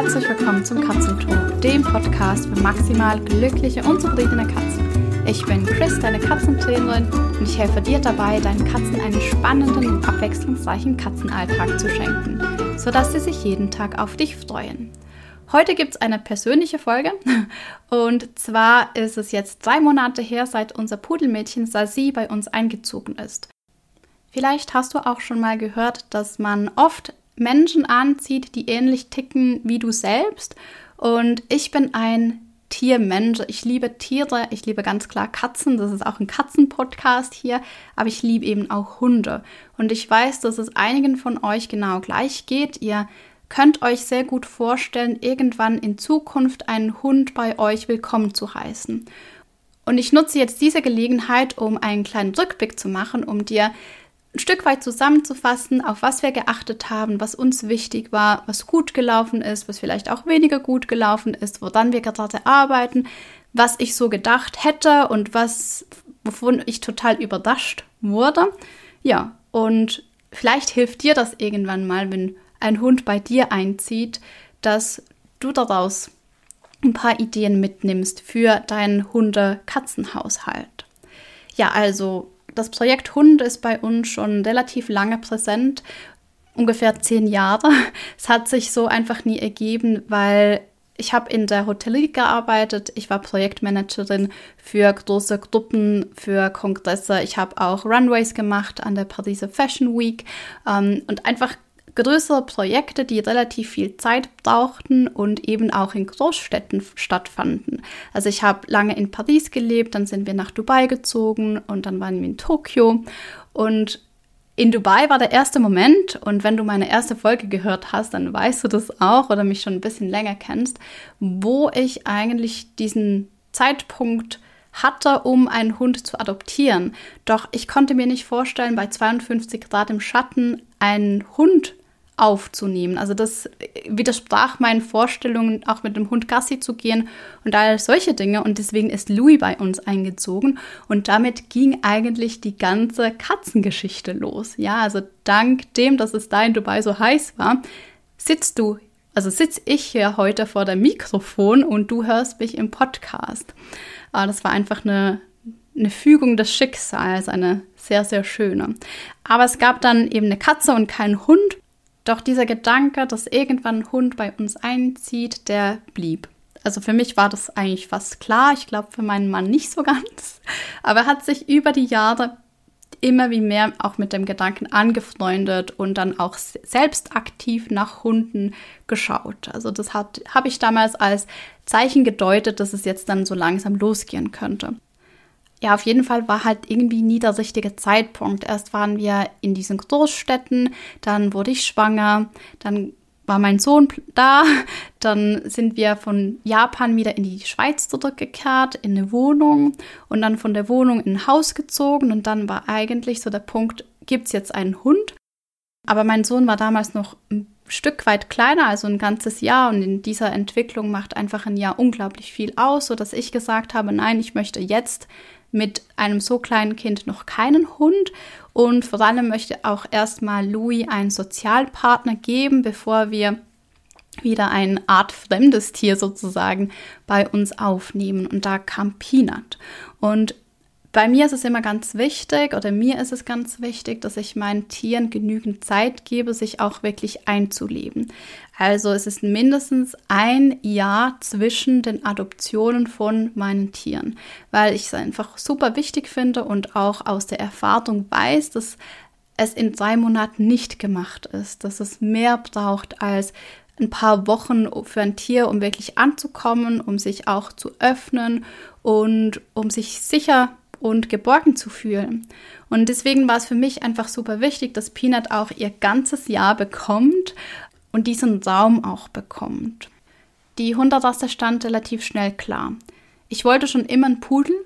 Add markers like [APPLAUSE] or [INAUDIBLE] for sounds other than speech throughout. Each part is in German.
Herzlich willkommen zum Katzentalk, dem Podcast für maximal glückliche und zufriedene Katzen. Ich bin Chris, deine Katzentrainerin, und ich helfe dir dabei, deinen Katzen einen spannenden und abwechslungsreichen Katzenalltag zu schenken, sodass sie sich jeden Tag auf dich freuen. Heute gibt es eine persönliche Folge [LAUGHS] und zwar ist es jetzt drei Monate her, seit unser Pudelmädchen Sasi bei uns eingezogen ist. Vielleicht hast du auch schon mal gehört, dass man oft Menschen anzieht, die ähnlich ticken wie du selbst. Und ich bin ein Tiermensch. Ich liebe Tiere. Ich liebe ganz klar Katzen. Das ist auch ein Katzenpodcast hier. Aber ich liebe eben auch Hunde. Und ich weiß, dass es einigen von euch genau gleich geht. Ihr könnt euch sehr gut vorstellen, irgendwann in Zukunft einen Hund bei euch willkommen zu heißen. Und ich nutze jetzt diese Gelegenheit, um einen kleinen Rückblick zu machen, um dir ein Stück weit zusammenzufassen, auf was wir geachtet haben, was uns wichtig war, was gut gelaufen ist, was vielleicht auch weniger gut gelaufen ist, woran wir gerade arbeiten, was ich so gedacht hätte und was, wovon ich total überrascht wurde. Ja, und vielleicht hilft dir das irgendwann mal, wenn ein Hund bei dir einzieht, dass du daraus ein paar Ideen mitnimmst für deinen Hunde-Katzenhaushalt. Ja, also das Projekt Hund ist bei uns schon relativ lange präsent, ungefähr zehn Jahre. Es hat sich so einfach nie ergeben, weil ich habe in der Hotellerie gearbeitet, ich war Projektmanagerin für große Gruppen, für Kongresse. Ich habe auch Runways gemacht an der Pariser Fashion Week ähm, und einfach größere Projekte, die relativ viel Zeit brauchten und eben auch in Großstädten stattfanden. Also ich habe lange in Paris gelebt, dann sind wir nach Dubai gezogen und dann waren wir in Tokio und in Dubai war der erste Moment, und wenn du meine erste Folge gehört hast, dann weißt du das auch oder mich schon ein bisschen länger kennst, wo ich eigentlich diesen Zeitpunkt hatte, um einen Hund zu adoptieren. Doch ich konnte mir nicht vorstellen, bei 52 Grad im Schatten einen Hund aufzunehmen. Also das widersprach meinen Vorstellungen, auch mit dem Hund Gassi zu gehen und all solche Dinge. Und deswegen ist Louis bei uns eingezogen. Und damit ging eigentlich die ganze Katzengeschichte los. Ja, also dank dem, dass es da in Dubai so heiß war, sitzt du, also sitze ich hier heute vor dem Mikrofon und du hörst mich im Podcast. Aber ah, das war einfach eine, eine Fügung des Schicksals, eine sehr, sehr schöne. Aber es gab dann eben eine Katze und keinen Hund. Doch dieser Gedanke, dass irgendwann ein Hund bei uns einzieht, der blieb. Also für mich war das eigentlich fast klar. Ich glaube für meinen Mann nicht so [LAUGHS] ganz. Aber er hat sich über die Jahre immer wie mehr auch mit dem Gedanken angefreundet und dann auch selbst aktiv nach Hunden geschaut. Also das habe ich damals als Zeichen gedeutet, dass es jetzt dann so langsam losgehen könnte ja, auf jeden Fall war halt irgendwie nie der richtige Zeitpunkt. Erst waren wir in diesen Großstädten, dann wurde ich schwanger, dann war mein Sohn da, dann sind wir von Japan wieder in die Schweiz zurückgekehrt, in eine Wohnung und dann von der Wohnung in ein Haus gezogen und dann war eigentlich so der Punkt, gibt es jetzt einen Hund? Aber mein Sohn war damals noch ein Stück weit kleiner, also ein ganzes Jahr und in dieser Entwicklung macht einfach ein Jahr unglaublich viel aus, sodass ich gesagt habe, nein, ich möchte jetzt mit einem so kleinen Kind noch keinen Hund und vor allem möchte auch erstmal Louis einen Sozialpartner geben, bevor wir wieder ein Art fremdes Tier sozusagen bei uns aufnehmen. Und da kam Peanut. Und bei mir ist es immer ganz wichtig oder mir ist es ganz wichtig, dass ich meinen Tieren genügend Zeit gebe, sich auch wirklich einzuleben. Also es ist mindestens ein Jahr zwischen den Adoptionen von meinen Tieren, weil ich es einfach super wichtig finde und auch aus der Erfahrung weiß, dass es in drei Monaten nicht gemacht ist, dass es mehr braucht als ein paar Wochen für ein Tier, um wirklich anzukommen, um sich auch zu öffnen und um sich sicher und geborgen zu fühlen. Und deswegen war es für mich einfach super wichtig, dass Peanut auch ihr ganzes Jahr bekommt und diesen Raum auch bekommt. Die Hunderasse stand relativ schnell klar. Ich wollte schon immer einen Pudel.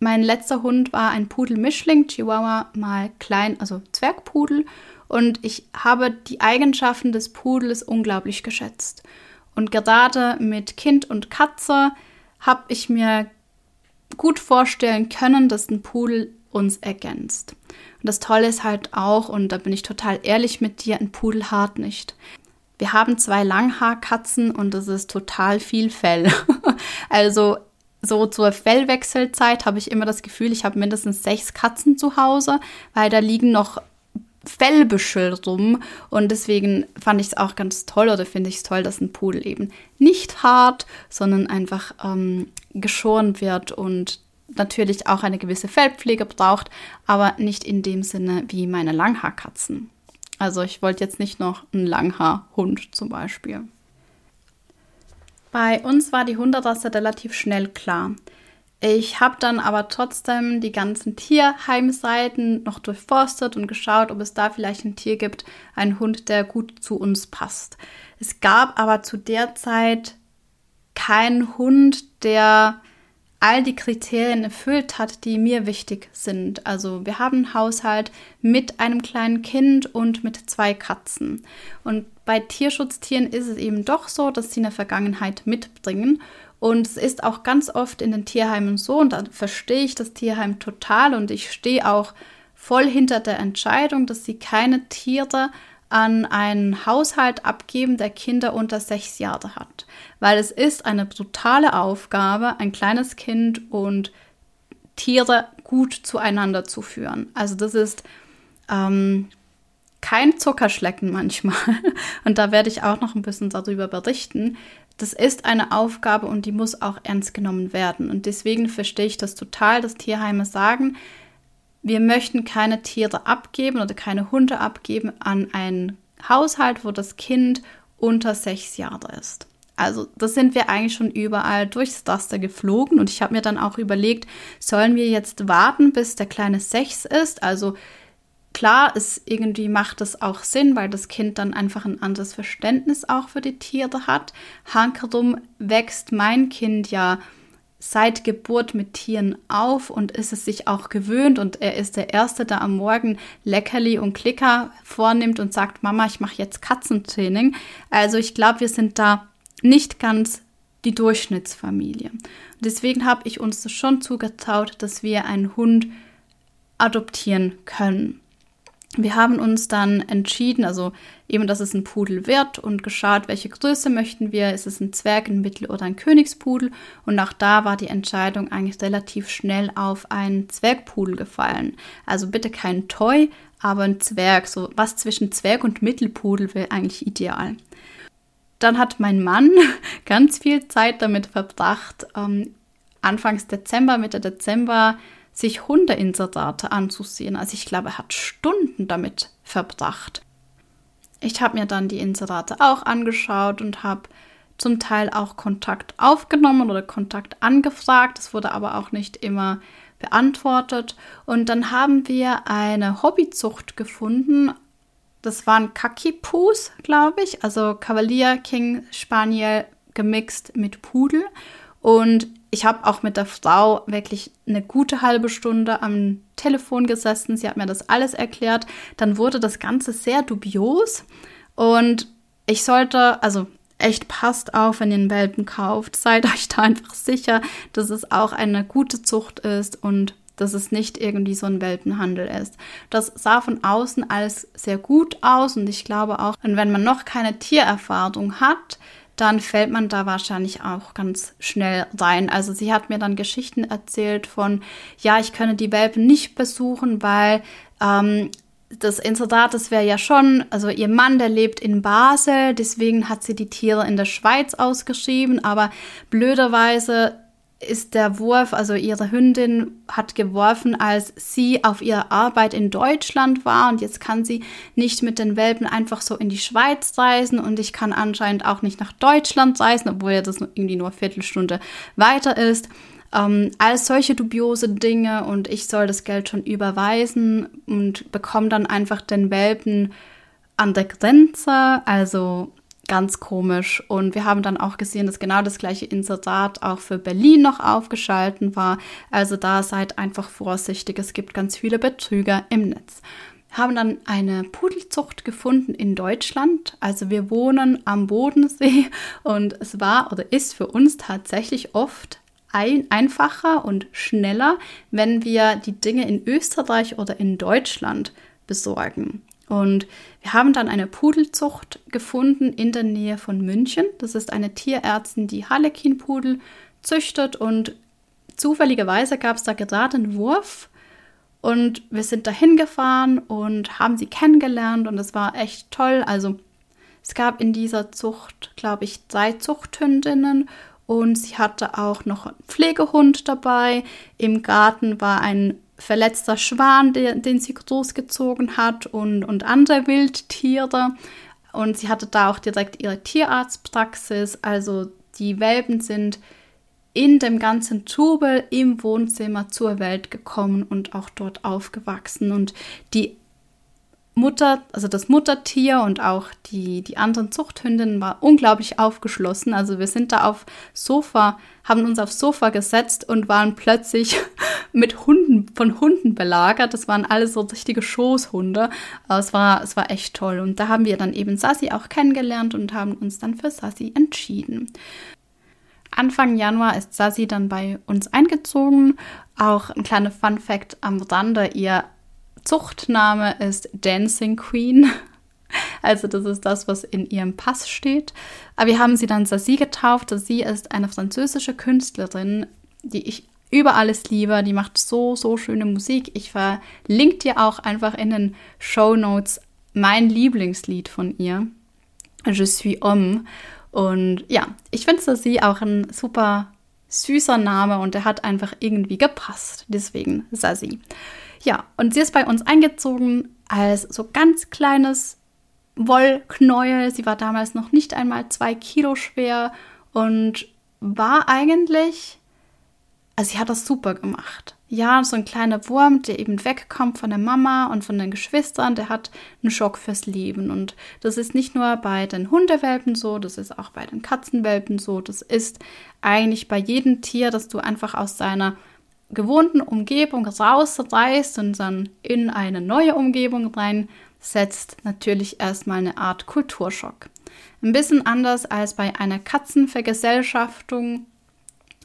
Mein letzter Hund war ein Pudel-Mischling, Chihuahua mal klein, also Zwergpudel. Und ich habe die Eigenschaften des Pudels unglaublich geschätzt. Und gerade mit Kind und Katze habe ich mir gut vorstellen können, dass ein Pudel uns ergänzt. Und das Tolle ist halt auch, und da bin ich total ehrlich mit dir, ein Pudel hart nicht. wir haben zwei Langhaarkatzen und das ist total viel Fell. [LAUGHS] also so zur Fellwechselzeit habe ich immer das Gefühl, ich habe mindestens sechs Katzen zu Hause, weil da liegen noch Fellbüschel rum. Und deswegen fand ich es auch ganz toll oder finde ich es toll, dass ein Pudel eben nicht hart, sondern einfach ähm, geschoren wird und natürlich auch eine gewisse Fellpflege braucht, aber nicht in dem Sinne wie meine Langhaarkatzen. Also ich wollte jetzt nicht noch einen Langhaarhund zum Beispiel. Bei uns war die Hunderasse relativ schnell klar. Ich habe dann aber trotzdem die ganzen Tierheimseiten noch durchforstet und geschaut, ob es da vielleicht ein Tier gibt, einen Hund, der gut zu uns passt. Es gab aber zu der Zeit keinen Hund, der all die Kriterien erfüllt hat, die mir wichtig sind. Also wir haben einen Haushalt mit einem kleinen Kind und mit zwei Katzen. Und bei Tierschutztieren ist es eben doch so, dass sie eine Vergangenheit mitbringen. Und es ist auch ganz oft in den Tierheimen so, und da verstehe ich das Tierheim total und ich stehe auch voll hinter der Entscheidung, dass sie keine Tiere an einen Haushalt abgeben, der Kinder unter sechs Jahre hat. Weil es ist eine brutale Aufgabe, ein kleines Kind und Tiere gut zueinander zu führen. Also das ist ähm, kein Zuckerschlecken manchmal. [LAUGHS] Und da werde ich auch noch ein bisschen darüber berichten. Das ist eine Aufgabe und die muss auch ernst genommen werden. Und deswegen verstehe ich das total, dass Tierheime sagen, wir möchten keine Tiere abgeben oder keine Hunde abgeben an einen Haushalt, wo das Kind unter sechs Jahre ist. Also das sind wir eigentlich schon überall durchs Raster geflogen und ich habe mir dann auch überlegt, sollen wir jetzt warten, bis der kleine sechs ist? Also klar, es irgendwie macht es auch Sinn, weil das Kind dann einfach ein anderes Verständnis auch für die Tiere hat. Hankerum wächst mein Kind ja seit Geburt mit Tieren auf und ist es sich auch gewöhnt und er ist der Erste, der am Morgen Leckerli und Klicker vornimmt und sagt, Mama, ich mache jetzt Katzentraining. Also ich glaube, wir sind da nicht ganz die Durchschnittsfamilie. Deswegen habe ich uns schon zugetraut, dass wir einen Hund adoptieren können. Wir haben uns dann entschieden, also eben, dass es ein Pudel wird und geschaut, welche Größe möchten wir. Ist es ein Zwerg, ein Mittel- oder ein Königspudel? Und auch da war die Entscheidung eigentlich relativ schnell auf einen Zwergpudel gefallen. Also bitte kein Toy, aber ein Zwerg. So was zwischen Zwerg und Mittelpudel wäre eigentlich ideal. Dann hat mein Mann [LAUGHS] ganz viel Zeit damit verbracht, ähm, Anfangs Dezember, Mitte Dezember, sich Hundeinserate anzusehen. Also ich glaube, er hat Stunden damit verbracht. Ich habe mir dann die Inserate auch angeschaut und habe zum Teil auch Kontakt aufgenommen oder Kontakt angefragt. Das wurde aber auch nicht immer beantwortet. Und dann haben wir eine Hobbyzucht gefunden. Das waren Kakipus, glaube ich, also Kavalier King Spaniel gemixt mit Pudel. Und ich habe auch mit der Frau wirklich eine gute halbe Stunde am Telefon gesessen. Sie hat mir das alles erklärt. Dann wurde das Ganze sehr dubios. Und ich sollte, also echt passt auf, wenn ihr einen Welpen kauft. [LAUGHS] Seid euch da einfach sicher, dass es auch eine gute Zucht ist und dass es nicht irgendwie so ein Welpenhandel ist. Das sah von außen alles sehr gut aus und ich glaube auch, wenn man noch keine Tiererfahrung hat, dann fällt man da wahrscheinlich auch ganz schnell rein. Also sie hat mir dann Geschichten erzählt von, ja, ich könne die Welpen nicht besuchen, weil ähm, das Inserat, das wäre ja schon, also ihr Mann, der lebt in Basel, deswegen hat sie die Tiere in der Schweiz ausgeschrieben, aber blöderweise ist der Wurf, also ihre Hündin hat geworfen, als sie auf ihrer Arbeit in Deutschland war. Und jetzt kann sie nicht mit den Welpen einfach so in die Schweiz reisen. Und ich kann anscheinend auch nicht nach Deutschland reisen, obwohl ja das irgendwie nur eine Viertelstunde weiter ist. Ähm, all solche dubiose Dinge und ich soll das Geld schon überweisen und bekomme dann einfach den Welpen an der Grenze, also ganz komisch. Und wir haben dann auch gesehen, dass genau das gleiche Inserat auch für Berlin noch aufgeschalten war. Also da seid einfach vorsichtig. Es gibt ganz viele Betrüger im Netz. Wir haben dann eine Pudelzucht gefunden in Deutschland. Also wir wohnen am Bodensee [LAUGHS] und es war oder ist für uns tatsächlich oft ein, einfacher und schneller, wenn wir die Dinge in Österreich oder in Deutschland besorgen. Und wir haben dann eine Pudelzucht gefunden in der Nähe von München. Das ist eine Tierärztin, die Harlekin-Pudel züchtet und zufälligerweise gab es da gerade einen Wurf und wir sind da hingefahren und haben sie kennengelernt und es war echt toll. Also es gab in dieser Zucht, glaube ich, drei Zuchthündinnen und sie hatte auch noch einen Pflegehund dabei. Im Garten war ein verletzter Schwan, den, den sie großgezogen hat und, und andere Wildtiere. Und sie hatte da auch direkt ihre Tierarztpraxis. Also die Welpen sind in dem ganzen Trubel im Wohnzimmer zur Welt gekommen und auch dort aufgewachsen. Und die Mutter, also das Muttertier und auch die, die anderen Zuchthündinnen war unglaublich aufgeschlossen. Also wir sind da auf Sofa, haben uns aufs Sofa gesetzt und waren plötzlich [LAUGHS] mit Hunden, von Hunden belagert. Das waren alles so richtige Schoßhunde. Es war, es war echt toll. Und da haben wir dann eben Sassi auch kennengelernt und haben uns dann für Sassi entschieden. Anfang Januar ist Sassi dann bei uns eingezogen. Auch ein kleiner Fun Fact am Rande, ihr Zuchtname ist Dancing Queen. [LAUGHS] Also das ist das, was in ihrem Pass steht. Aber wir haben sie dann Sassi getauft. Sie ist eine französische Künstlerin, die ich über alles liebe. Die macht so, so schöne Musik. Ich verlinke dir auch einfach in den Show Notes mein Lieblingslied von ihr. Je suis homme. Und ja, ich finde Sassi auch ein super süßer Name und der hat einfach irgendwie gepasst. Deswegen Sassi. Ja, und sie ist bei uns eingezogen als so ganz kleines Wollknäuel. Sie war damals noch nicht einmal zwei Kilo schwer und war eigentlich, also sie hat das super gemacht. Ja, so ein kleiner Wurm, der eben wegkommt von der Mama und von den Geschwistern, der hat einen Schock fürs Leben. Und das ist nicht nur bei den Hundewelpen so, das ist auch bei den Katzenwelpen so. Das ist eigentlich bei jedem Tier, dass du einfach aus seiner gewohnten Umgebung rausreißt und dann in eine neue Umgebung reinsetzt, natürlich erstmal eine Art Kulturschock. Ein bisschen anders als bei einer Katzenvergesellschaftung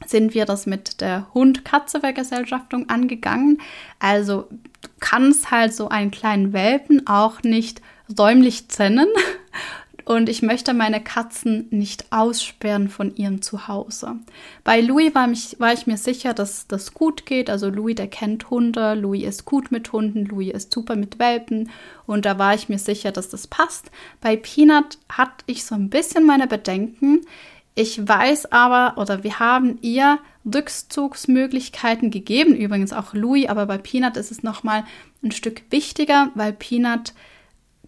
sind wir das mit der Hund-Katze-Vergesellschaftung angegangen. Also du kannst halt so einen kleinen Welpen auch nicht räumlich trennen, und ich möchte meine Katzen nicht aussperren von ihrem Zuhause. Bei Louis war, mich, war ich mir sicher, dass das gut geht. Also Louis, der kennt Hunde, Louis ist gut mit Hunden, Louis ist super mit Welpen und da war ich mir sicher, dass das passt. Bei Peanut hatte ich so ein bisschen meine Bedenken. Ich weiß aber, oder wir haben ihr Rückzugsmöglichkeiten gegeben, übrigens auch Louis, aber bei Peanut ist es nochmal ein Stück wichtiger, weil Peanut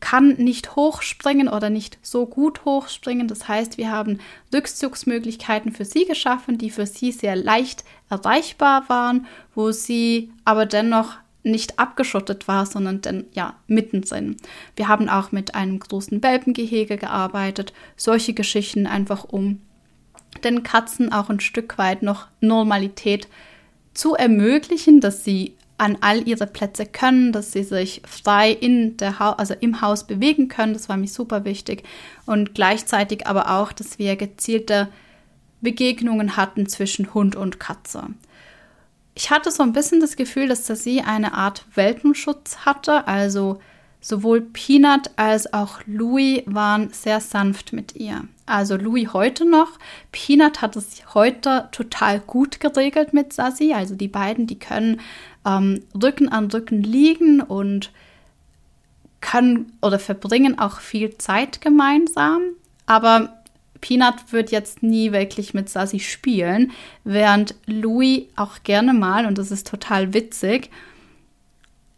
kann nicht hochspringen oder nicht so gut hochspringen. Das heißt, wir haben Rückzugsmöglichkeiten für sie geschaffen, die für sie sehr leicht erreichbar waren, wo sie aber dennoch nicht abgeschottet war, sondern dann ja mittendrin. Wir haben auch mit einem großen Welpengehege gearbeitet, solche Geschichten einfach um den Katzen auch ein Stück weit noch Normalität zu ermöglichen, dass sie an all ihre Plätze können, dass sie sich frei in der ha also im Haus bewegen können. Das war mir super wichtig. Und gleichzeitig aber auch, dass wir gezielte Begegnungen hatten zwischen Hund und Katze. Ich hatte so ein bisschen das Gefühl, dass sie eine Art Welpenschutz hatte. Also sowohl Peanut als auch Louis waren sehr sanft mit ihr. Also Louis heute noch. Peanut hat es heute total gut geregelt mit Sassy. Also die beiden, die können ähm, Rücken an Rücken liegen und können oder verbringen auch viel Zeit gemeinsam. Aber Peanut wird jetzt nie wirklich mit Sassy spielen, während Louis auch gerne mal, und das ist total witzig,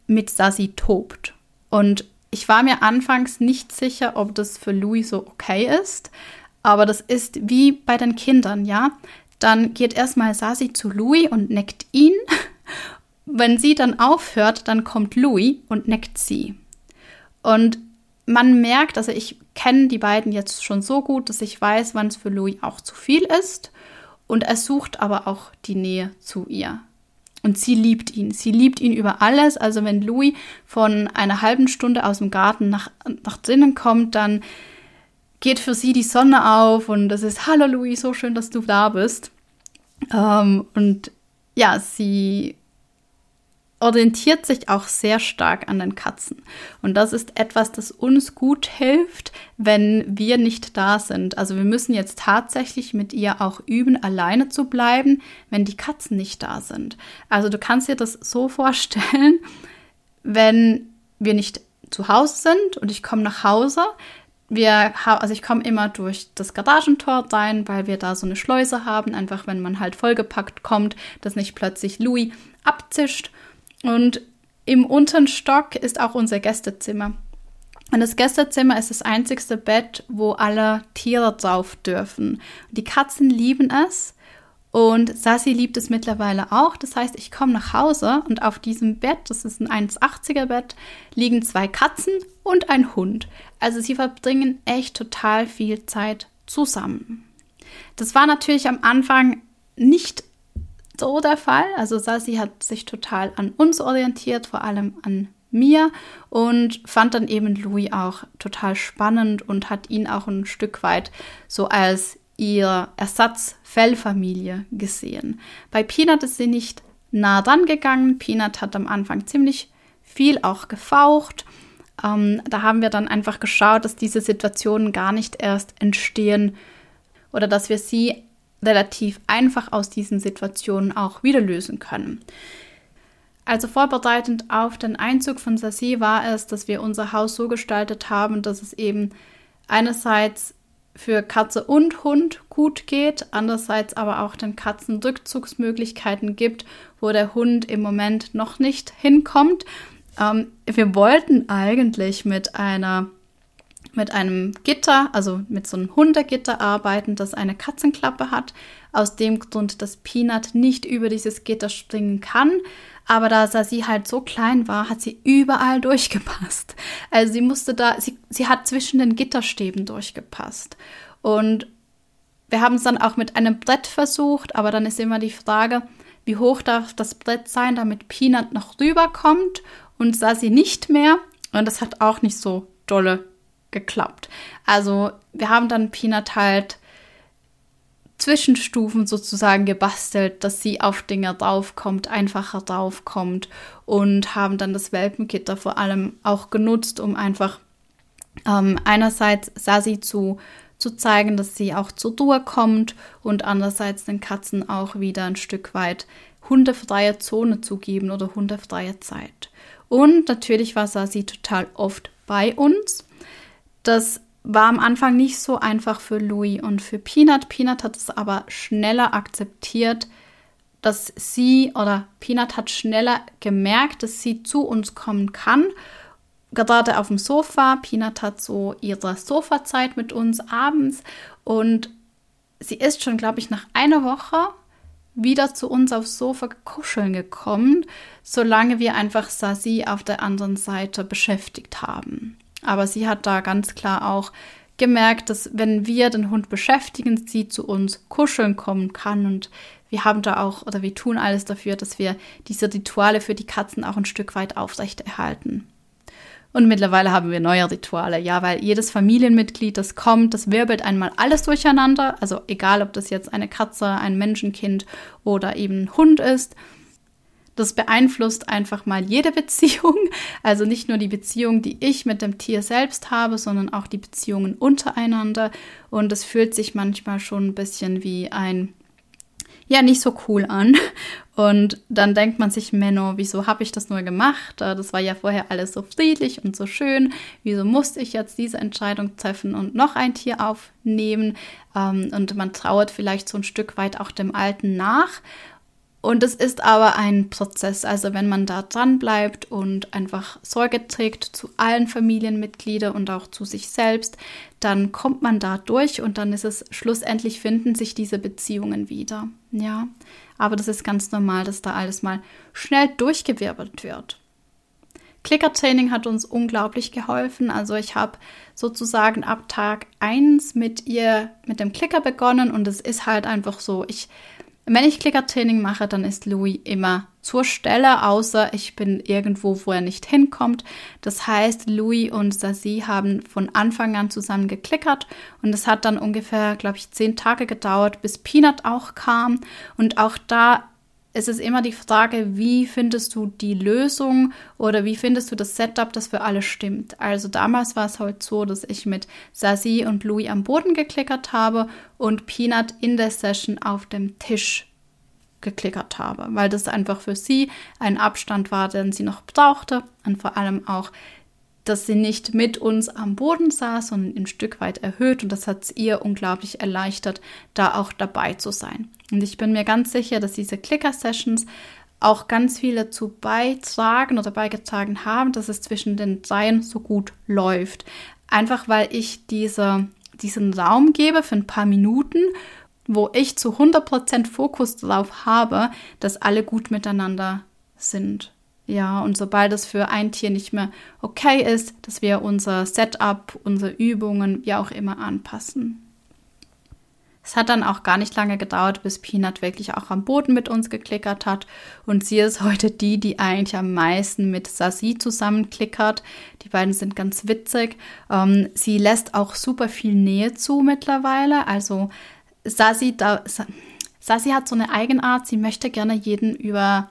mit Sassy tobt. Und ich war mir anfangs nicht sicher, ob das für Louis so okay ist, aber das ist wie bei den Kindern, ja. Dann geht erstmal Sasi zu Louis und neckt ihn wenn sie dann aufhört, dann kommt Louis und neckt sie. Und man merkt, also ich kenne die beiden jetzt schon so gut, dass ich weiß, wann es für Louis auch zu viel ist. Und er sucht aber auch die Nähe zu ihr. Und sie liebt ihn. Sie liebt ihn über alles. Also wenn Louis von einer halben Stunde aus dem Garten nach, nach drinnen kommt, dann geht für sie die Sonne auf und es ist, hallo Louis, so schön, dass du da bist. Ähm, und ja, sie orientiert sich auch sehr stark an den Katzen. Und das ist etwas, das uns gut hilft, wenn wir nicht da sind. Also wir müssen jetzt tatsächlich mit ihr auch üben, alleine zu bleiben, wenn die Katzen nicht da sind. Also du kannst dir das so vorstellen, [LAUGHS] wenn wir nicht zu Hause sind und ich komme nach Hause, wir also ich komme immer durch das Garagentor rein, weil wir da so eine Schleuse haben, einfach wenn man halt vollgepackt kommt, dass nicht plötzlich Louis abzischt und im unteren Stock ist auch unser Gästezimmer. Und das Gästezimmer ist das einzigste Bett, wo alle Tiere drauf dürfen. Die Katzen lieben es und Sassi liebt es mittlerweile auch. Das heißt, ich komme nach Hause und auf diesem Bett, das ist ein 1,80er Bett, liegen zwei Katzen und ein Hund. Also sie verbringen echt total viel Zeit zusammen. Das war natürlich am Anfang nicht so der Fall. Also Sassi hat sich total an uns orientiert, vor allem an mir und fand dann eben Louis auch total spannend und hat ihn auch ein Stück weit so als ihr Ersatzfellfamilie gesehen. Bei Peanut ist sie nicht nah dran gegangen. Peanut hat am Anfang ziemlich viel auch gefaucht. Ähm, da haben wir dann einfach geschaut, dass diese Situationen gar nicht erst entstehen oder dass wir sie relativ einfach aus diesen Situationen auch wieder lösen können. Also vorbereitend auf den Einzug von Sassi war es, dass wir unser Haus so gestaltet haben, dass es eben einerseits für Katze und Hund gut geht, andererseits aber auch den Katzen Rückzugsmöglichkeiten gibt, wo der Hund im Moment noch nicht hinkommt. Ähm, wir wollten eigentlich mit einer mit einem Gitter, also mit so einem Hundegitter arbeiten, das eine Katzenklappe hat. Aus dem Grund, dass Peanut nicht über dieses Gitter springen kann. Aber da sie halt so klein war, hat sie überall [LAUGHS] durchgepasst. Also sie musste da, sie, sie hat zwischen den Gitterstäben durchgepasst. Und wir haben es dann auch mit einem Brett versucht, aber dann ist immer die Frage, wie hoch darf das Brett sein, damit Peanut noch rüberkommt und Sasi nicht mehr. Und das hat auch nicht so dolle geklappt. Also wir haben dann Peanut halt Zwischenstufen sozusagen gebastelt, dass sie auf Dinge draufkommt, einfacher draufkommt und haben dann das Welpengitter vor allem auch genutzt, um einfach ähm, einerseits Sasi zu, zu zeigen, dass sie auch zur Ruhe kommt und andererseits den Katzen auch wieder ein Stück weit hundefreie Zone zu geben oder hundefreie Zeit. Und natürlich war Sasi total oft bei uns das war am Anfang nicht so einfach für Louis und für Peanut. Peanut hat es aber schneller akzeptiert, dass sie oder Peanut hat schneller gemerkt, dass sie zu uns kommen kann. Gerade auf dem Sofa. Peanut hat so ihre Sofazeit mit uns abends und sie ist schon, glaube ich, nach einer Woche wieder zu uns aufs Sofa kuscheln gekommen, solange wir einfach Sasi auf der anderen Seite beschäftigt haben. Aber sie hat da ganz klar auch gemerkt, dass wenn wir den Hund beschäftigen, sie zu uns kuscheln kommen kann. Und wir haben da auch, oder wir tun alles dafür, dass wir diese Rituale für die Katzen auch ein Stück weit aufrechterhalten. Und mittlerweile haben wir neue Rituale, ja, weil jedes Familienmitglied, das kommt, das wirbelt einmal alles durcheinander. Also egal, ob das jetzt eine Katze, ein Menschenkind oder eben ein Hund ist. Das beeinflusst einfach mal jede Beziehung. [LAUGHS] Also nicht nur die Beziehung, die ich mit dem Tier selbst habe, sondern auch die Beziehungen untereinander. Und es fühlt sich manchmal schon ein bisschen wie ein, ja, nicht so cool an. [LAUGHS] Und dann denkt man sich, Menno, wieso habe ich das nur gemacht? Das war ja vorher alles so friedlich und so schön. Wieso musste ich jetzt diese Entscheidung treffen und noch ein Tier aufnehmen? Ähm, und man trauert vielleicht so ein Stück weit auch dem Alten nach. Und es ist aber ein Prozess. Also wenn man da dran bleibt und einfach Sorge trägt zu allen Familienmitgliedern und auch zu sich selbst, dann kommt man da durch und dann ist es schlussendlich finden sich diese Beziehungen wieder. Ja, aber das ist ganz normal, dass da alles mal schnell durchgewirbelt wird. Clicker-Training hat uns unglaublich geholfen. Also ich habe sozusagen ab Tag 1 mit ihr, mit dem Clicker begonnen und es ist halt einfach so, ich wenn ich Klickertraining mache, dann ist Louis immer zur Stelle, außer ich bin irgendwo, wo er nicht hinkommt. Das heißt, Louis und Sasi haben von Anfang an zusammen geklickert und es hat dann ungefähr, glaube ich, zehn Tage gedauert, bis Peanut auch kam. Und auch da es ist immer die Frage, wie findest du die Lösung oder wie findest du das Setup, das für alle stimmt. Also damals war es halt so, dass ich mit Sasi und Louis am Boden geklickert habe und Peanut in der Session auf dem Tisch geklickert habe, weil das einfach für sie ein Abstand war, den sie noch brauchte und vor allem auch, dass sie nicht mit uns am Boden saß, sondern ein Stück weit erhöht und das hat es ihr unglaublich erleichtert, da auch dabei zu sein. Und ich bin mir ganz sicher, dass diese Clicker-Sessions auch ganz viel dazu beitragen oder beigetragen haben, dass es zwischen den dreien so gut läuft. Einfach weil ich diese, diesen Raum gebe für ein paar Minuten, wo ich zu 100% Fokus darauf habe, dass alle gut miteinander sind. Ja, und sobald es für ein Tier nicht mehr okay ist, dass wir unser Setup, unsere Übungen, wie auch immer anpassen. Es hat dann auch gar nicht lange gedauert, bis Peanut wirklich auch am Boden mit uns geklickert hat. Und sie ist heute die, die eigentlich am meisten mit Sasi zusammenklickert. Die beiden sind ganz witzig. Ähm, sie lässt auch super viel Nähe zu mittlerweile. Also Sasi, da, Sasi hat so eine Eigenart, sie möchte gerne jeden über,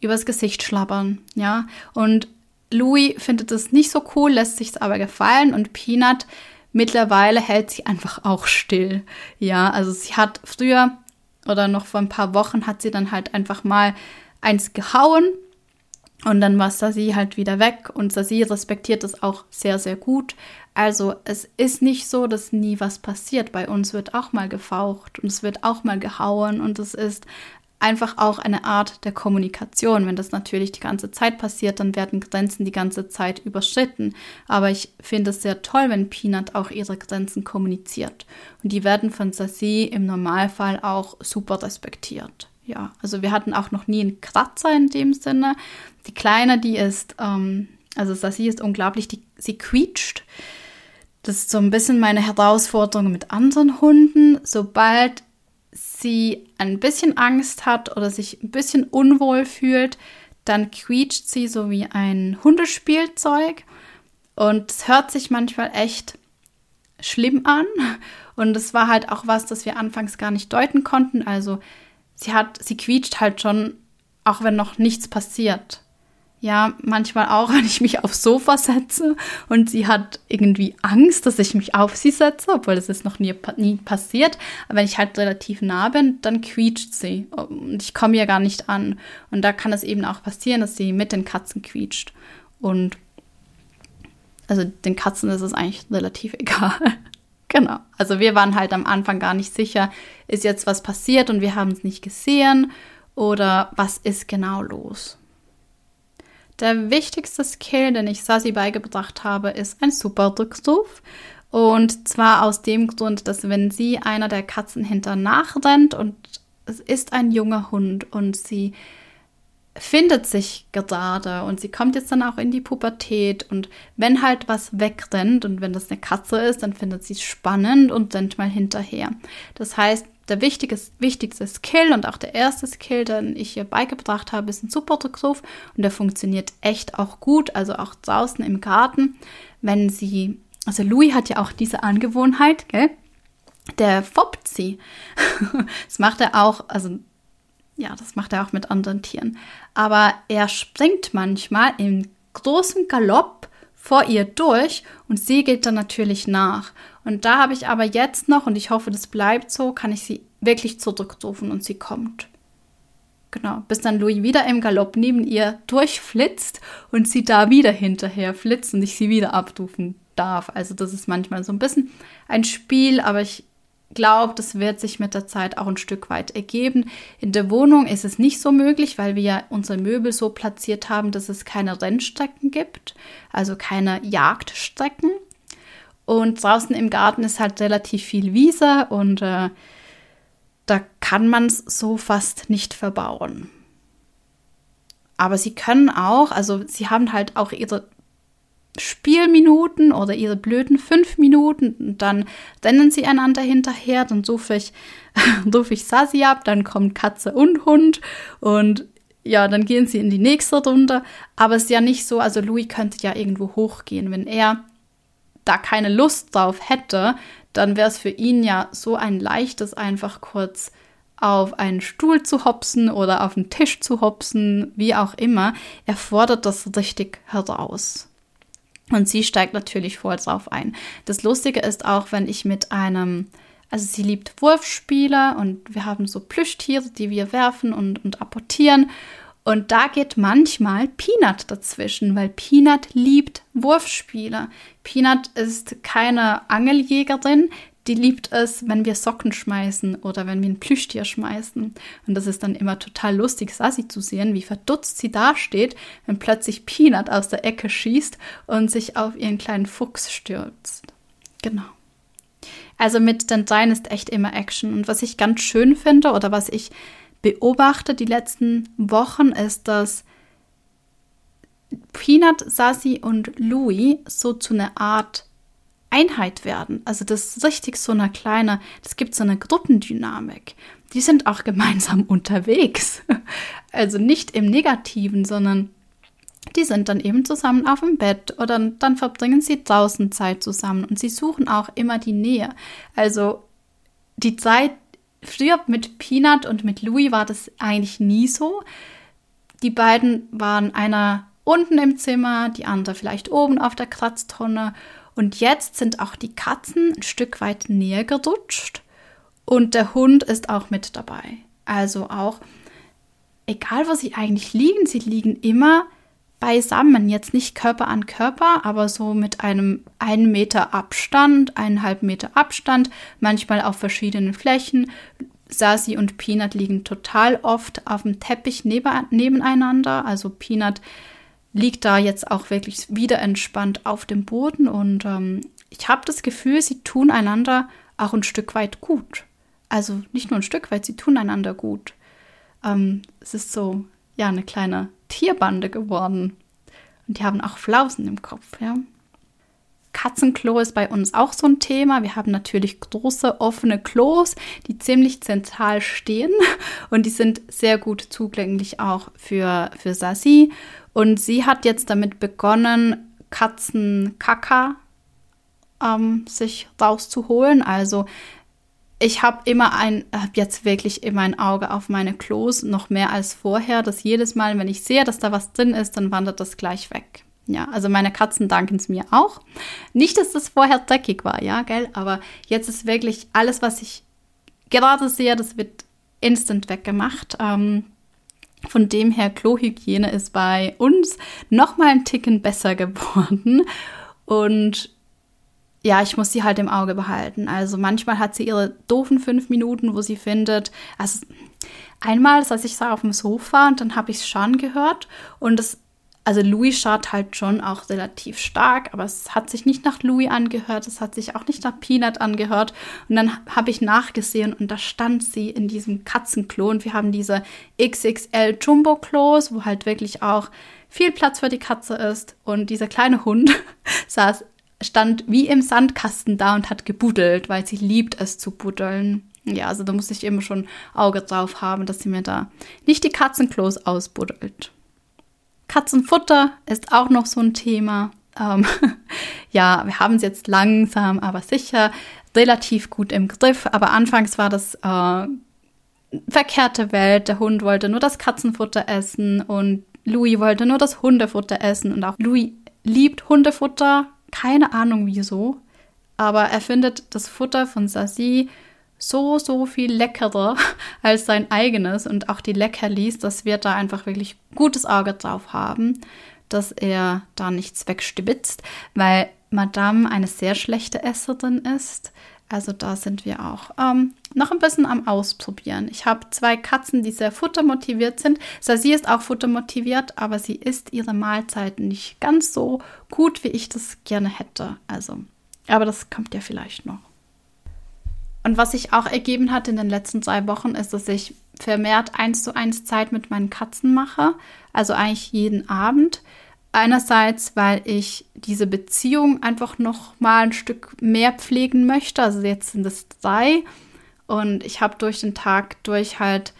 übers Gesicht schlabbern. Ja, und Louis findet es nicht so cool, lässt sich es aber gefallen. Und Peanut Mittlerweile hält sie einfach auch still. Ja, also sie hat früher oder noch vor ein paar Wochen hat sie dann halt einfach mal eins gehauen und dann war Sasi halt wieder weg und Sasi respektiert das auch sehr, sehr gut. Also es ist nicht so, dass nie was passiert. Bei uns wird auch mal gefaucht und es wird auch mal gehauen und es ist einfach auch eine Art der Kommunikation. Wenn das natürlich die ganze Zeit passiert, dann werden Grenzen die ganze Zeit überschritten. Aber ich finde es sehr toll, wenn Peanut auch ihre Grenzen kommuniziert. Und die werden von Sassi im Normalfall auch super respektiert. Ja, also wir hatten auch noch nie einen Kratzer in dem Sinne. Die Kleine, die ist, ähm, also Sassi ist unglaublich, die, sie quietscht. Das ist so ein bisschen meine Herausforderung mit anderen Hunden. Sobald sie ein bisschen Angst hat oder sich ein bisschen unwohl fühlt, dann quietscht sie so wie ein Hundespielzeug. Und es hört sich manchmal echt schlimm an. Und es war halt auch was, das wir anfangs gar nicht deuten konnten. Also sie hat, sie quietscht halt schon, auch wenn noch nichts passiert. Ja, manchmal auch, [LAUGHS] wenn ich mich aufs Sofa setze und sie hat irgendwie Angst, dass ich mich auf sie setze, obwohl das ist noch nie, nie passiert. Aber wenn ich halt relativ nah bin, dann quietscht sie und ich komme ihr gar nicht an. Und da kann es eben auch passieren, dass sie mit den Katzen quietscht. Und also den Katzen ist es eigentlich relativ [LAUGHS] egal. genau. Also wir waren halt am Anfang gar nicht sicher, ist jetzt was passiert und wir haben es nicht gesehen oder was ist genau los. Der wichtigste Skill, den ich Sasi beigebracht habe, ist ein super Rückruf. Und zwar aus dem Grund, dass wenn sie einer der Katzen hinternach rennt und es ist ein junger Hund und sie findet sich gerade und sie kommt jetzt dann auch in die Pubertät und wenn halt was wegrennt und wenn das eine Katze ist, dann findet sie es spannend und rennt mal hinterher. Das heißt, der wichtigste, wichtigste Skill und auch der erste Skill, den ich hier beigebracht habe, ist ein Superdrückruf und der funktioniert echt auch gut, also auch draußen im Garten, wenn sie, also Louis hat ja auch diese Angewohnheit, gell? Der foppt sie. [LAUGHS] das macht er auch, also ja, das macht er auch mit anderen Tieren. Aber er springt manchmal im großen Galopp vor ihr durch und sie geht dann natürlich nach. Und da habe ich aber jetzt noch, und ich hoffe, das bleibt so, kann ich sie wirklich zurückrufen und sie kommt. Genau, bis dann Louis wieder im Galopp neben ihr durchflitzt und sie da wieder hinterher flitzt und ich sie wieder abrufen darf. Also das ist manchmal so ein bisschen ein Spiel, aber ich glaube, das wird sich mit der Zeit auch ein Stück weit ergeben. In der Wohnung ist es nicht so möglich, weil wir ja unsere Möbel so platziert haben, dass es keine Rennstrecken gibt, also keine Jagdstrecken. Und draußen im Garten ist halt relativ viel Wiese und äh, da kann man es so fast nicht verbauen. Aber sie können auch, also sie haben halt auch ihre Spielminuten oder ihre blöden fünf Minuten und dann rennen sie einander hinterher, dann rufe ich, [LAUGHS] ruf ich Sasi ab, dann kommt Katze und Hund und ja, dann gehen sie in die nächste Runde. Aber es ist ja nicht so, also Louis könnte ja irgendwo hochgehen. Wenn er da keine Lust drauf hätte, dann wäre es für ihn ja so ein leichtes, einfach kurz auf einen Stuhl zu hopsen oder auf den Tisch zu hopsen, wie auch immer. Er fordert das richtig heraus. Und sie steigt natürlich voll drauf ein. Das Lustige ist auch, wenn ich mit einem, also sie liebt Wurfspiele und wir haben so Plüschtiere, die wir werfen und, und apportieren. Und da geht manchmal Peanut dazwischen, weil Peanut liebt Wurfspiele. Peanut ist keine Angeljägerin, die liebt es, wenn wir Socken schmeißen oder wenn wir ein Plüschtier schmeißen. Und das ist dann immer total lustig, Sassi zu sehen, wie verdutzt sie dasteht, wenn plötzlich Peanut aus der Ecke schießt und sich auf ihren kleinen Fuchs stürzt. Genau. Also mit den Deinen ist echt immer Action. Und was ich ganz schön finde oder was ich beobachte die letzten Wochen, ist, dass Peanut, Sassi und Louis so zu einer Art Einheit werden. Also das ist richtig so eine kleine, das gibt so eine Gruppendynamik. Die sind auch gemeinsam [LAUGHS] unterwegs. Also nicht im Negativen, sondern die sind dann eben zusammen auf dem Bett oder dann verbringen sie draußen Zeit zusammen und sie suchen auch immer die Nähe. Also die Zeit früher mit Peanut und mit Louis war das eigentlich nie so. Die beiden waren einer unten im Zimmer, die andere vielleicht oben auf der Kratztonne und jetzt sind auch die Katzen ein Stück weit näher gerutscht und der Hund ist auch mit dabei. Also auch, egal wo sie eigentlich liegen, sie liegen immer beisammen. Jetzt nicht Körper an Körper, aber so mit einem einen Meter Abstand, eineinhalb Meter Abstand, manchmal auf verschiedenen Flächen. Sasi und Peanut liegen total oft auf dem Teppich nebeneinander. Also Peanut liegt da jetzt auch wirklich wieder entspannt auf dem Boden und ähm, ich habe das Gefühl, sie tun einander auch ein Stück weit gut. Also nicht nur ein Stück weit, sie tun einander gut. Ähm, es ist so, ja, eine kleine Tierbande geworden. Und die haben auch Flausen im Kopf, ja. Katzenklo ist bei uns auch so ein Thema. Wir haben natürlich große offene Klos, die ziemlich zentral stehen [LAUGHS] und die sind sehr gut zugänglich auch für, für Sassi. Und sie hat jetzt damit begonnen, Katzenkaka ähm, sich rauszuholen. Also ich habe immer ein, habe jetzt wirklich immer ein Auge auf meine Klos, noch mehr als vorher, dass jedes Mal, wenn ich sehe, dass da was drin ist, dann wandert das gleich weg. Ja, also meine Katzen danken es mir auch. Nicht, dass das vorher dreckig war, ja, gell, aber jetzt ist wirklich alles, was ich gerade sehe, das wird instant weggemacht. Ähm, von dem her, Klohygiene ist bei uns noch mal ein Ticken besser [LAUGHS] geworden. Und ja, ich muss sie halt im Auge behalten. Also manchmal hat sie ihre doofen fünf Minuten, wo sie findet. Also einmal saß ich so auf dem Sofa und dann habe ich es schon gehört und das also Louis schaut halt schon auch relativ stark, aber es hat sich nicht nach Louis angehört, es hat sich auch nicht nach Peanut angehört. Und dann habe ich nachgesehen und da stand sie in diesem Katzenklo und wir haben diese XXL Jumbo-Klos, wo halt wirklich auch viel Platz für die Katze ist. Und dieser kleine Hund [LAUGHS] saß, stand wie im Sandkasten da und hat gebuddelt, weil sie liebt es zu buddeln. Ja, also da muss ich immer schon Auge drauf haben, dass sie mir da nicht die Katzenklos ausbuddelt. Katzenfutter ist auch noch so ein Thema. Ähm, [LAUGHS] ja, wir haben es jetzt langsam, aber sicher relativ gut im Griff. Aber anfangs war das äh, verkehrte Welt. Der Hund wollte nur das Katzenfutter essen und Louis wollte nur das Hundefutter essen. Und auch Louis liebt Hundefutter. Keine Ahnung wieso. Aber er findet das Futter von Sassi so, so viel leckerer [LAUGHS] als sein eigenes und auch die Leckerlis, dass wir da einfach wirklich gutes Auge drauf haben, dass er da nichts wegstibitzt, weil Madame eine sehr schlechte Esserin ist. Also da sind wir auch ähm, noch ein bisschen am Ausprobieren. Ich habe zwei Katzen, die sehr futtermotiviert sind. Sasi ist auch futtermotiviert, aber sie isst ihre Mahlzeiten nicht ganz so gut, wie ich das gerne hätte. Also, aber das kommt ja vielleicht noch. Und was sich auch ergeben hat in den letzten zwei Wochen, ist, dass ich vermehrt eins zu eins Zeit mit meinen Katzen mache. Also eigentlich jeden Abend. Einerseits, weil ich diese Beziehung einfach noch mal ein Stück mehr pflegen möchte. Also jetzt sind es drei. Und ich habe durch den Tag durch halt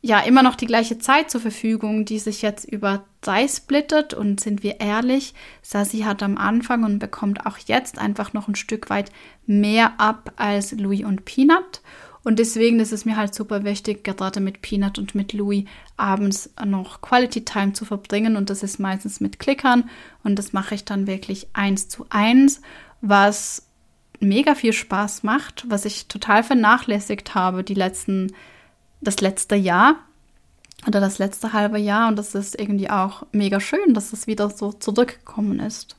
ja immer noch die gleiche Zeit zur Verfügung, die sich jetzt über drei splittet. Und sind wir ehrlich, Sassi hat am Anfang und bekommt auch jetzt einfach noch ein Stück weit mehr ab als Louis und Peanut. Und deswegen ist es mir halt super wichtig, gerade mit Peanut und mit Louis abends noch Quality Time zu verbringen. Und das ist meistens mit Klickern. Und das mache ich dann wirklich eins zu eins, was mega viel Spaß macht, was ich total vernachlässigt habe die letzten, das letzte Jahr oder das letzte halbe Jahr. Und das ist irgendwie auch mega schön, dass es wieder so zurückgekommen ist.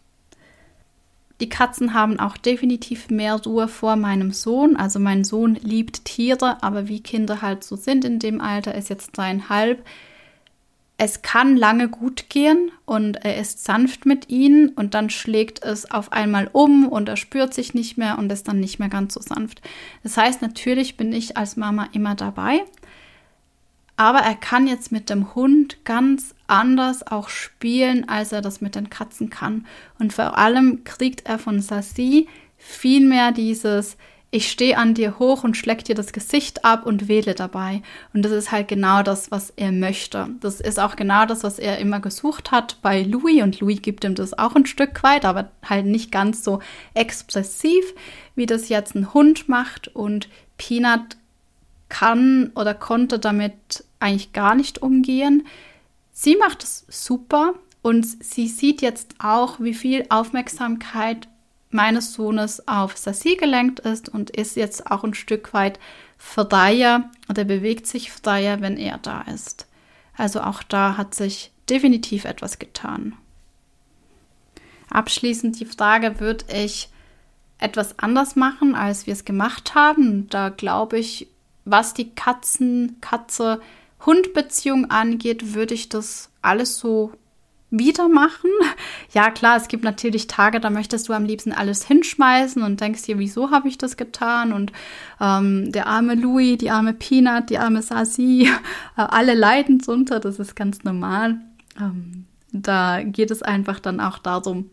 Die Katzen haben auch definitiv mehr Ruhe vor meinem Sohn. Also mein Sohn liebt Tiere, aber wie Kinder halt so sind in dem Alter, ist jetzt dreieinhalb. Es kann lange gut gehen und er ist sanft mit ihnen und dann schlägt es auf einmal um und er spürt sich nicht mehr und ist dann nicht mehr ganz so sanft. Das heißt, natürlich bin ich als Mama immer dabei, aber er kann jetzt mit dem Hund ganz anders auch spielen, als er das mit den Katzen kann. Und vor allem kriegt er von Sassi viel mehr dieses, ich stehe an dir hoch und schleck dir das Gesicht ab und wähle dabei. Und das ist halt genau das, was er möchte. Das ist auch genau das, was er immer gesucht hat bei Louis. Und Louis gibt ihm das auch ein Stück weit, aber halt nicht ganz so expressiv, wie das jetzt ein Hund macht. Und Peanut kann oder konnte damit eigentlich gar nicht umgehen. Sie macht es super und sie sieht jetzt auch, wie viel Aufmerksamkeit meines Sohnes auf Sassi gelenkt ist und ist jetzt auch ein Stück weit freier oder bewegt sich freier, wenn er da ist. Also auch da hat sich definitiv etwas getan. Abschließend die Frage, würde ich etwas anders machen, als wir es gemacht haben? Da glaube ich, was die Katzen-Katze-Hund-Beziehung angeht, würde ich das alles so wieder machen. [LAUGHS] Ja, klar, es gibt natürlich Tage, da möchtest du am liebsten alles hinschmeißen und denkst dir, wieso habe ich das getan? Und ähm, der arme Louis, die arme Peanut, die arme Sassi, [LAUGHS] äh, alle leiden drunter, das ist ganz normal. Ähm, da geht es einfach dann auch darum,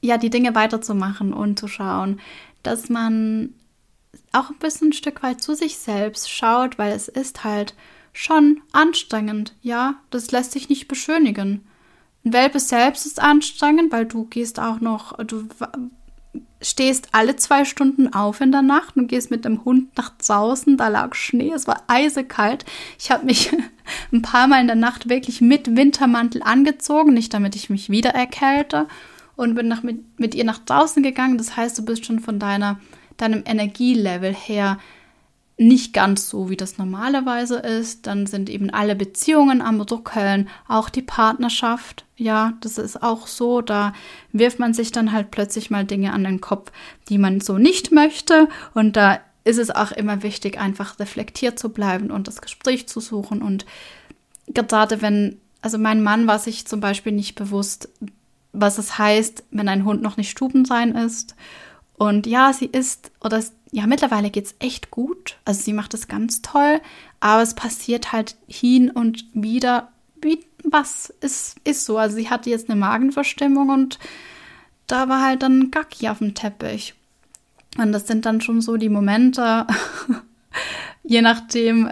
ja, die Dinge weiterzumachen und zu schauen, dass man auch ein bisschen ein Stück weit zu sich selbst schaut, weil es ist halt schon anstrengend, ja, das lässt sich nicht beschönigen. Ein Welpe selbst ist anstrengend, weil du gehst auch noch, du stehst alle zwei Stunden auf in der Nacht und gehst mit dem Hund nach draußen. Da lag Schnee, es war eisekalt. Ich habe mich [LAUGHS] ein paar Mal in der Nacht wirklich mit Wintermantel angezogen, nicht damit ich mich wieder erkälte. Und bin nach, mit, mit ihr nach draußen gegangen. Das heißt, du bist schon von deiner, deinem Energielevel her nicht ganz so, wie das normalerweise ist. Dann sind eben alle Beziehungen am Ruckeln, auch die Partnerschaft. Ja, das ist auch so. Da wirft man sich dann halt plötzlich mal Dinge an den Kopf, die man so nicht möchte. Und da ist es auch immer wichtig, einfach reflektiert zu bleiben und das Gespräch zu suchen. Und gerade wenn, also mein Mann war sich zum Beispiel nicht bewusst, was es heißt, wenn ein Hund noch nicht stubenrein ist. Und ja, sie ist, oder ja, mittlerweile geht es echt gut. Also sie macht es ganz toll, aber es passiert halt hin und wieder, wie was ist, ist so. Also sie hatte jetzt eine Magenverstimmung und da war halt dann Gacki auf dem Teppich. Und das sind dann schon so die Momente, [LAUGHS] je nachdem,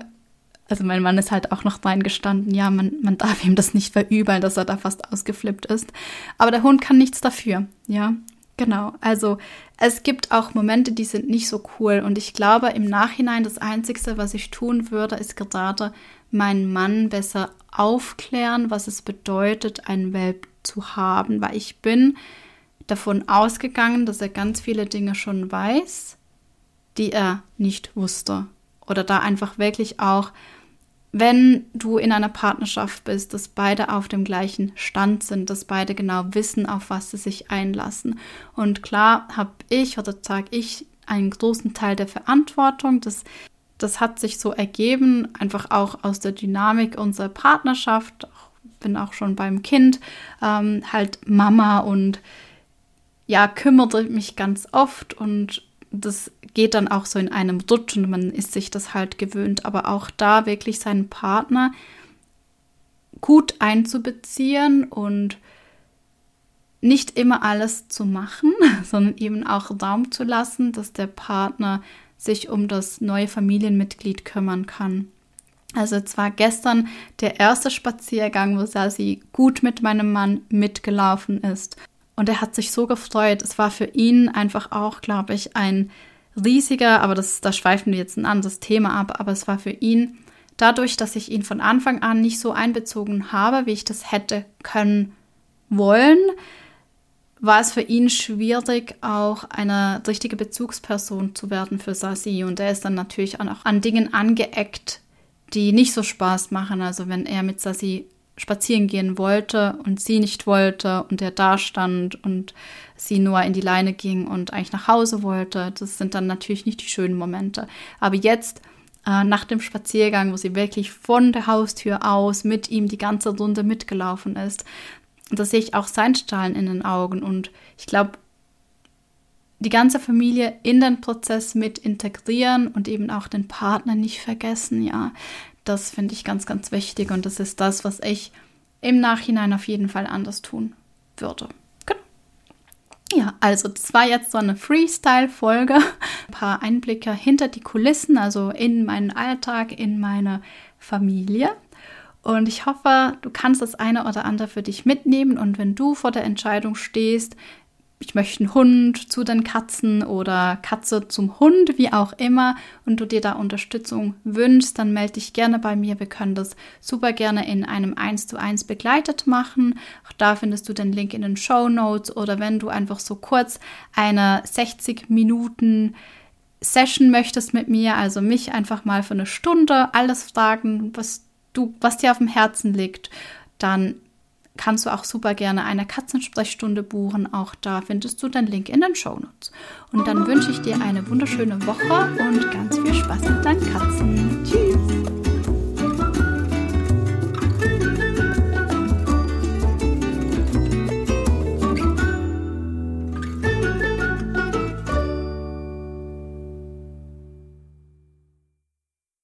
also mein Mann ist halt auch noch reingestanden, ja, man, man darf ihm das nicht verübeln, dass er da fast ausgeflippt ist. Aber der Hund kann nichts dafür, ja. Genau, also es gibt auch Momente, die sind nicht so cool. Und ich glaube, im Nachhinein das Einzige, was ich tun würde, ist gerade meinen Mann besser aufklären, was es bedeutet, einen Welp zu haben. Weil ich bin davon ausgegangen, dass er ganz viele Dinge schon weiß, die er nicht wusste. Oder da einfach wirklich auch wenn du in einer Partnerschaft bist, dass beide auf dem gleichen Stand sind, dass beide genau wissen, auf was sie sich einlassen. Und klar habe ich oder sage ich einen großen Teil der Verantwortung. Das, das hat sich so ergeben, einfach auch aus der Dynamik unserer Partnerschaft. Bin auch schon beim Kind, ähm, halt Mama und ja, kümmerte mich ganz oft und das geht dann auch so in einem Rutsch und man ist sich das halt gewöhnt. Aber auch da wirklich seinen Partner gut einzubeziehen und nicht immer alles zu machen, [LAUGHS] sondern eben auch Raum zu lassen, dass der Partner sich um das neue Familienmitglied kümmern kann. Also zwar gestern der erste Spaziergang, wo Sasi gut mit meinem Mann mitgelaufen ist. Und er hat sich so gefreut. Es war für ihn einfach auch, glaube ich, ein riesiger, aber das, da schweifen wir jetzt ein anderes Thema ab, aber es war für ihn dadurch, dass ich ihn von Anfang an nicht so einbezogen habe, wie ich das hätte können wollen, war es für ihn schwierig, auch eine richtige Bezugsperson zu werden für Sasi. Und er ist dann natürlich auch an Dingen angeeckt, die nicht so Spaß machen. Also wenn er mit Sasi spazieren gehen wollte und sie nicht wollte und er da stand und sie nur in die Leine ging und eigentlich nach Hause wollte, das sind dann natürlich nicht die schönen Momente. Aber jetzt äh, nach dem Spaziergang, wo sie wirklich von der Haustür aus mit ihm die ganze Runde mitgelaufen ist, da sehe ich auch sein Strahlen in den Augen und ich glaube, die ganze Familie in den Prozess mit integrieren und eben auch den Partner nicht vergessen, ja, das finde ich ganz, ganz wichtig und das ist das, was ich im Nachhinein auf jeden Fall anders tun würde. Genau. Ja, also das war jetzt so eine Freestyle-Folge. Ein paar Einblicke hinter die Kulissen, also in meinen Alltag, in meine Familie. Und ich hoffe, du kannst das eine oder andere für dich mitnehmen. Und wenn du vor der Entscheidung stehst, ich möchte einen Hund zu den Katzen oder Katze zum Hund, wie auch immer, und du dir da Unterstützung wünschst, dann melde dich gerne bei mir. Wir können das super gerne in einem 1 zu 1 begleitet machen. Auch da findest du den Link in den Show Notes oder wenn du einfach so kurz eine 60 Minuten Session möchtest mit mir, also mich einfach mal für eine Stunde alles fragen, was du, was dir auf dem Herzen liegt, dann kannst du auch super gerne eine Katzensprechstunde buchen. Auch da findest du den Link in den Show Notes. Und dann wünsche ich dir eine wunderschöne Woche und ganz viel Spaß mit deinen Katzen. Tschüss!